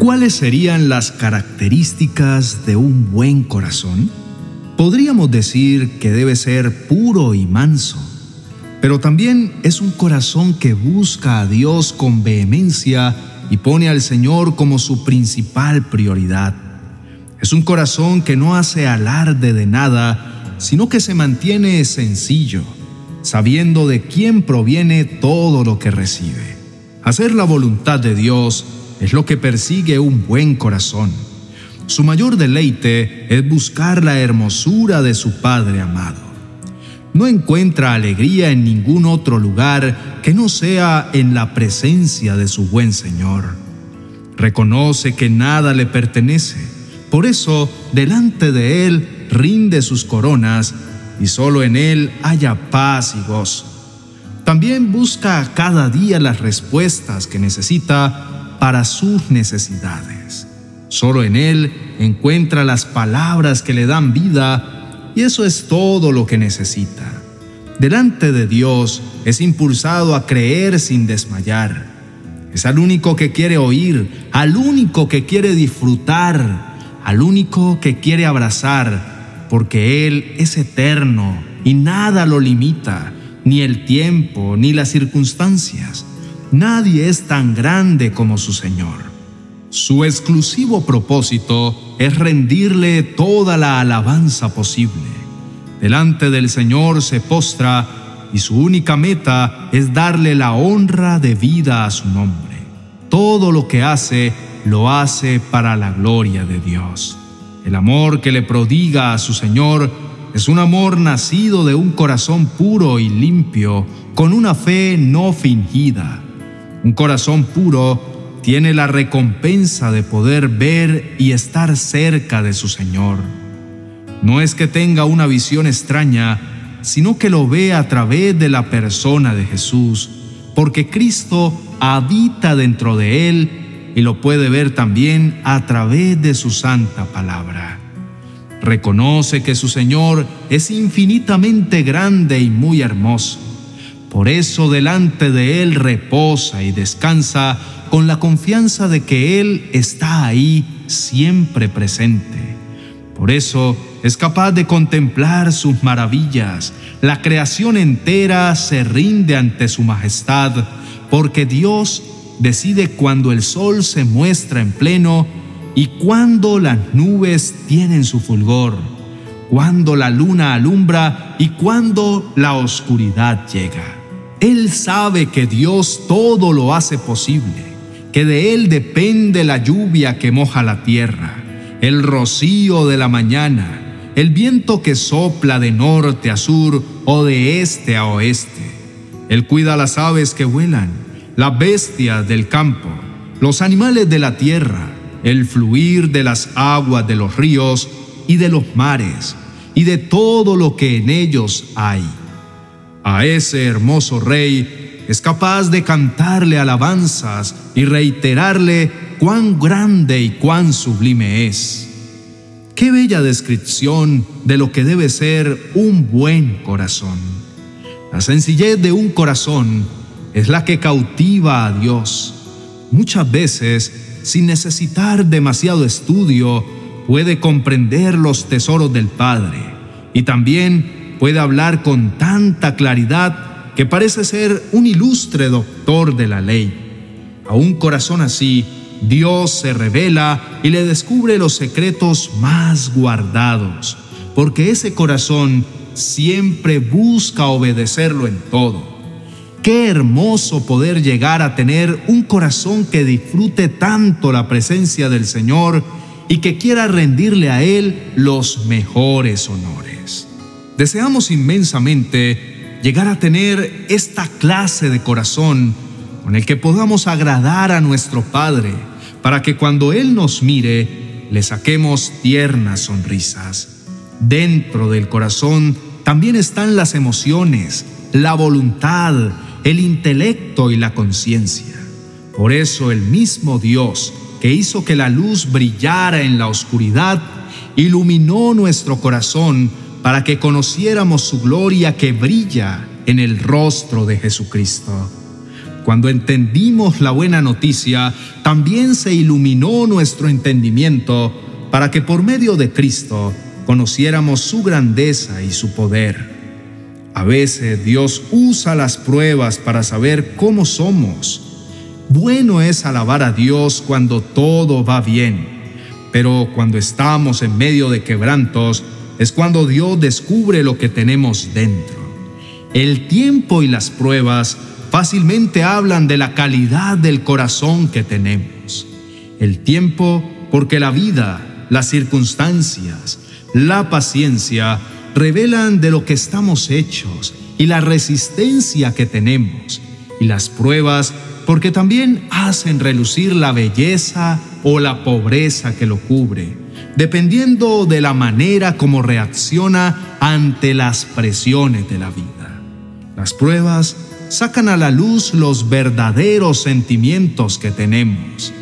¿Cuáles serían las características de un buen corazón? Podríamos decir que debe ser puro y manso, pero también es un corazón que busca a Dios con vehemencia y pone al Señor como su principal prioridad. Es un corazón que no hace alarde de nada, sino que se mantiene sencillo, sabiendo de quién proviene todo lo que recibe. Hacer la voluntad de Dios es lo que persigue un buen corazón. Su mayor deleite es buscar la hermosura de su Padre amado. No encuentra alegría en ningún otro lugar que no sea en la presencia de su buen Señor. Reconoce que nada le pertenece, por eso delante de Él rinde sus coronas y solo en Él haya paz y gozo. También busca cada día las respuestas que necesita para sus necesidades. Solo en Él encuentra las palabras que le dan vida y eso es todo lo que necesita. Delante de Dios es impulsado a creer sin desmayar. Es al único que quiere oír, al único que quiere disfrutar, al único que quiere abrazar, porque Él es eterno y nada lo limita, ni el tiempo, ni las circunstancias. Nadie es tan grande como su Señor. Su exclusivo propósito es rendirle toda la alabanza posible. Delante del Señor se postra y su única meta es darle la honra de vida a su nombre. Todo lo que hace lo hace para la gloria de Dios. El amor que le prodiga a su Señor es un amor nacido de un corazón puro y limpio, con una fe no fingida un corazón puro tiene la recompensa de poder ver y estar cerca de su Señor. No es que tenga una visión extraña, sino que lo ve a través de la persona de Jesús, porque Cristo habita dentro de él y lo puede ver también a través de su santa palabra. Reconoce que su Señor es infinitamente grande y muy hermoso por eso delante de Él reposa y descansa con la confianza de que Él está ahí siempre presente. Por eso es capaz de contemplar sus maravillas. La creación entera se rinde ante su majestad, porque Dios decide cuando el sol se muestra en pleno y cuando las nubes tienen su fulgor, cuando la luna alumbra y cuando la oscuridad llega. Él sabe que Dios todo lo hace posible, que de Él depende la lluvia que moja la tierra, el rocío de la mañana, el viento que sopla de norte a sur o de este a oeste. Él cuida las aves que vuelan, las bestias del campo, los animales de la tierra, el fluir de las aguas de los ríos y de los mares, y de todo lo que en ellos hay a ese hermoso rey es capaz de cantarle alabanzas y reiterarle cuán grande y cuán sublime es. Qué bella descripción de lo que debe ser un buen corazón. La sencillez de un corazón es la que cautiva a Dios. Muchas veces, sin necesitar demasiado estudio, puede comprender los tesoros del Padre y también puede hablar con tanta claridad que parece ser un ilustre doctor de la ley. A un corazón así, Dios se revela y le descubre los secretos más guardados, porque ese corazón siempre busca obedecerlo en todo. Qué hermoso poder llegar a tener un corazón que disfrute tanto la presencia del Señor y que quiera rendirle a Él los mejores honores. Deseamos inmensamente llegar a tener esta clase de corazón con el que podamos agradar a nuestro Padre, para que cuando Él nos mire, le saquemos tiernas sonrisas. Dentro del corazón también están las emociones, la voluntad, el intelecto y la conciencia. Por eso el mismo Dios que hizo que la luz brillara en la oscuridad, iluminó nuestro corazón para que conociéramos su gloria que brilla en el rostro de Jesucristo. cuando entendimos la buena noticia, también se iluminó nuestro entendimiento para que por medio de Cristo conociéramos su grandeza y su poder. A veces Dios usa las pruebas para saber cómo somos. Bueno es alabar a Dios cuando todo va bien, pero cuando estamos en medio de quebrantos es cuando Dios descubre lo que tenemos dentro. El tiempo y las pruebas fácilmente hablan de la calidad del corazón que tenemos. El tiempo porque la vida, las circunstancias, la paciencia revelan de lo que estamos hechos y la resistencia que tenemos. Y las pruebas porque también hacen relucir la belleza o la pobreza que lo cubre, dependiendo de la manera como reacciona ante las presiones de la vida. Las pruebas sacan a la luz los verdaderos sentimientos que tenemos.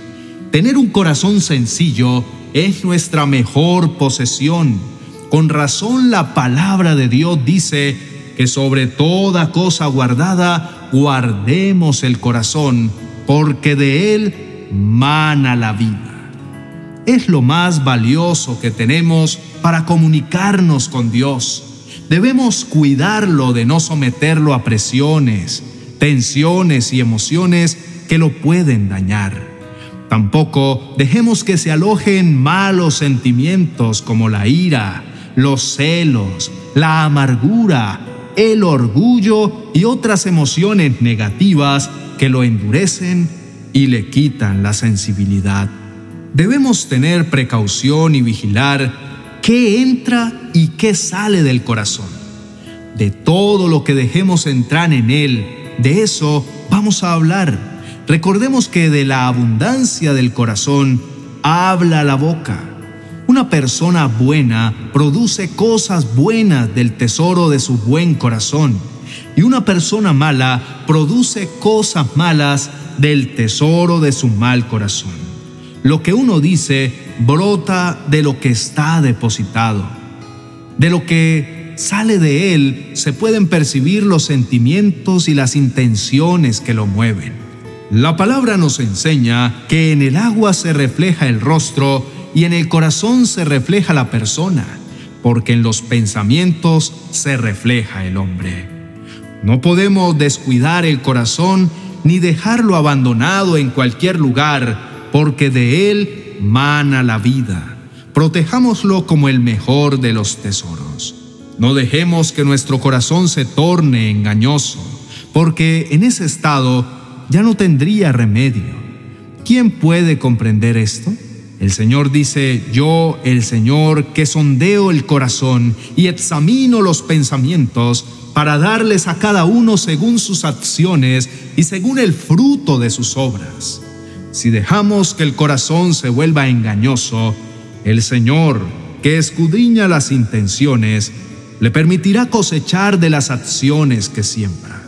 Tener un corazón sencillo es nuestra mejor posesión. Con razón la palabra de Dios dice que sobre toda cosa guardada guardemos el corazón, porque de él mana la vida. Es lo más valioso que tenemos para comunicarnos con Dios. Debemos cuidarlo de no someterlo a presiones, tensiones y emociones que lo pueden dañar. Tampoco dejemos que se alojen malos sentimientos como la ira, los celos, la amargura, el orgullo y otras emociones negativas que lo endurecen y le quitan la sensibilidad. Debemos tener precaución y vigilar qué entra y qué sale del corazón. De todo lo que dejemos entrar en él, de eso vamos a hablar Recordemos que de la abundancia del corazón habla la boca. Una persona buena produce cosas buenas del tesoro de su buen corazón y una persona mala produce cosas malas del tesoro de su mal corazón. Lo que uno dice brota de lo que está depositado. De lo que sale de él se pueden percibir los sentimientos y las intenciones que lo mueven. La palabra nos enseña que en el agua se refleja el rostro y en el corazón se refleja la persona, porque en los pensamientos se refleja el hombre. No podemos descuidar el corazón ni dejarlo abandonado en cualquier lugar, porque de él mana la vida. Protejámoslo como el mejor de los tesoros. No dejemos que nuestro corazón se torne engañoso, porque en ese estado ya no tendría remedio. ¿Quién puede comprender esto? El Señor dice, yo, el Señor, que sondeo el corazón y examino los pensamientos para darles a cada uno según sus acciones y según el fruto de sus obras. Si dejamos que el corazón se vuelva engañoso, el Señor, que escudriña las intenciones, le permitirá cosechar de las acciones que siembra.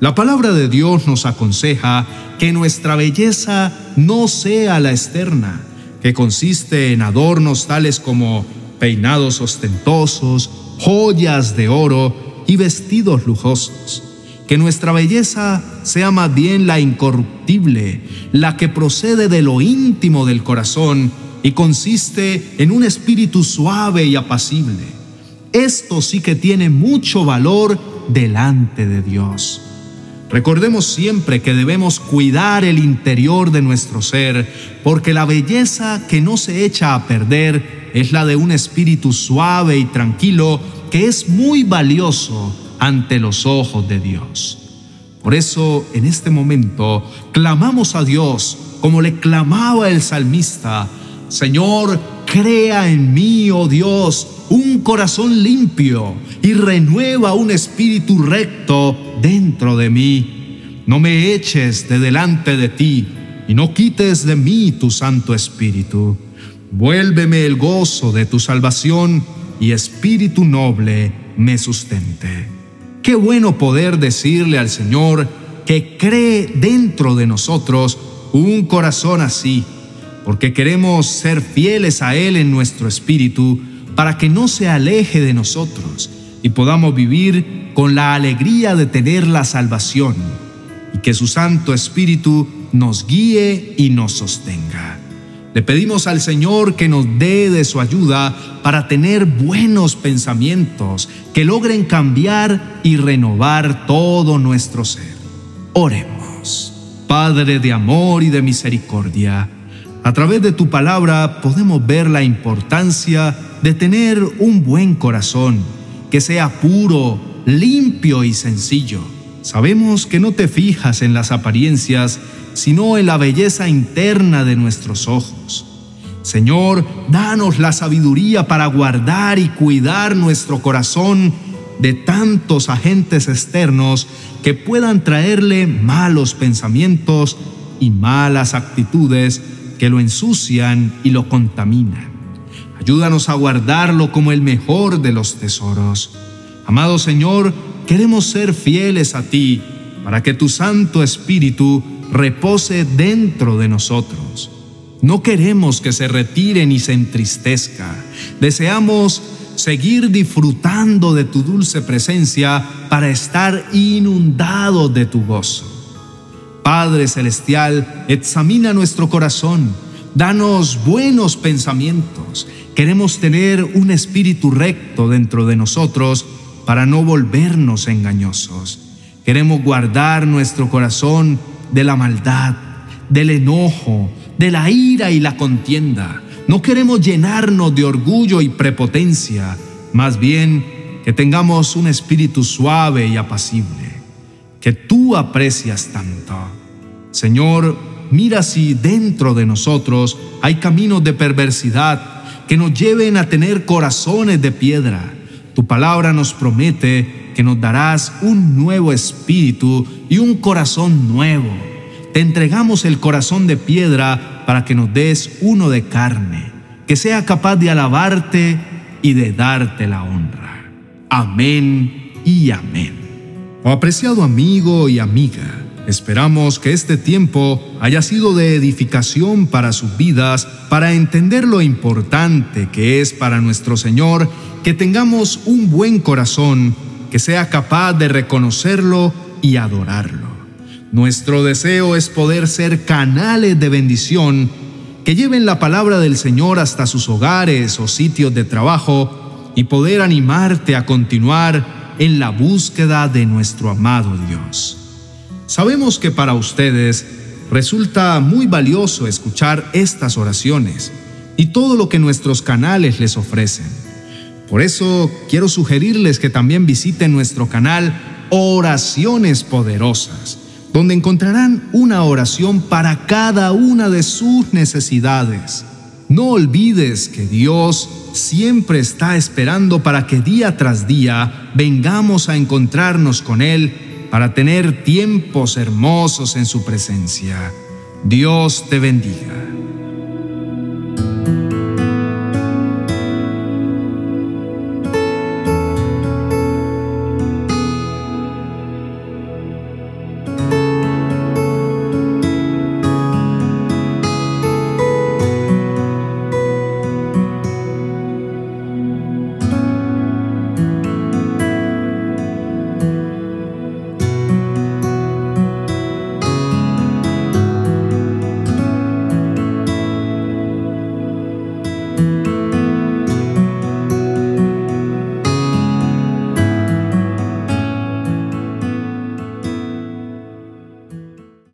La palabra de Dios nos aconseja que nuestra belleza no sea la externa, que consiste en adornos tales como peinados ostentosos, joyas de oro y vestidos lujosos. Que nuestra belleza sea más bien la incorruptible, la que procede de lo íntimo del corazón y consiste en un espíritu suave y apacible. Esto sí que tiene mucho valor delante de Dios. Recordemos siempre que debemos cuidar el interior de nuestro ser, porque la belleza que no se echa a perder es la de un espíritu suave y tranquilo que es muy valioso ante los ojos de Dios. Por eso, en este momento, clamamos a Dios como le clamaba el salmista, Señor, crea en mí, oh Dios, un corazón limpio y renueva un espíritu recto dentro de mí. No me eches de delante de ti y no quites de mí tu Santo Espíritu. Vuélveme el gozo de tu salvación y espíritu noble me sustente. Qué bueno poder decirle al Señor que cree dentro de nosotros un corazón así, porque queremos ser fieles a Él en nuestro espíritu para que no se aleje de nosotros y podamos vivir con la alegría de tener la salvación. y que su Santo Espíritu nos guíe y nos sostenga. Le pedimos al Señor que nos dé de su ayuda para tener buenos pensamientos que logren cambiar y renovar todo nuestro ser. Oremos. Padre de amor y de misericordia, a través de tu palabra podemos ver la importancia de tener un buen corazón, que sea puro, limpio y sencillo. Sabemos que no te fijas en las apariencias, sino en la belleza interna de nuestros ojos. Señor, danos la sabiduría para guardar y cuidar nuestro corazón de tantos agentes externos que puedan traerle malos pensamientos y malas actitudes que lo ensucian y lo contaminan. Ayúdanos a guardarlo como el mejor de los tesoros. Amado Señor, queremos ser fieles a ti para que tu Santo Espíritu repose dentro de nosotros. No queremos que se retire ni se entristezca. Deseamos seguir disfrutando de tu dulce presencia para estar inundado de tu gozo. Padre Celestial, examina nuestro corazón, danos buenos pensamientos. Queremos tener un espíritu recto dentro de nosotros para no volvernos engañosos. Queremos guardar nuestro corazón de la maldad, del enojo, de la ira y la contienda. No queremos llenarnos de orgullo y prepotencia, más bien que tengamos un espíritu suave y apacible, que tú aprecias tanto. Señor, mira si dentro de nosotros hay caminos de perversidad que nos lleven a tener corazones de piedra. Tu palabra nos promete que nos darás un nuevo espíritu y un corazón nuevo. Te entregamos el corazón de piedra para que nos des uno de carne, que sea capaz de alabarte y de darte la honra. Amén y amén. Oh apreciado amigo y amiga, Esperamos que este tiempo haya sido de edificación para sus vidas, para entender lo importante que es para nuestro Señor que tengamos un buen corazón que sea capaz de reconocerlo y adorarlo. Nuestro deseo es poder ser canales de bendición que lleven la palabra del Señor hasta sus hogares o sitios de trabajo y poder animarte a continuar en la búsqueda de nuestro amado Dios. Sabemos que para ustedes resulta muy valioso escuchar estas oraciones y todo lo que nuestros canales les ofrecen. Por eso quiero sugerirles que también visiten nuestro canal Oraciones Poderosas, donde encontrarán una oración para cada una de sus necesidades. No olvides que Dios siempre está esperando para que día tras día vengamos a encontrarnos con Él para tener tiempos hermosos en su presencia. Dios te bendiga.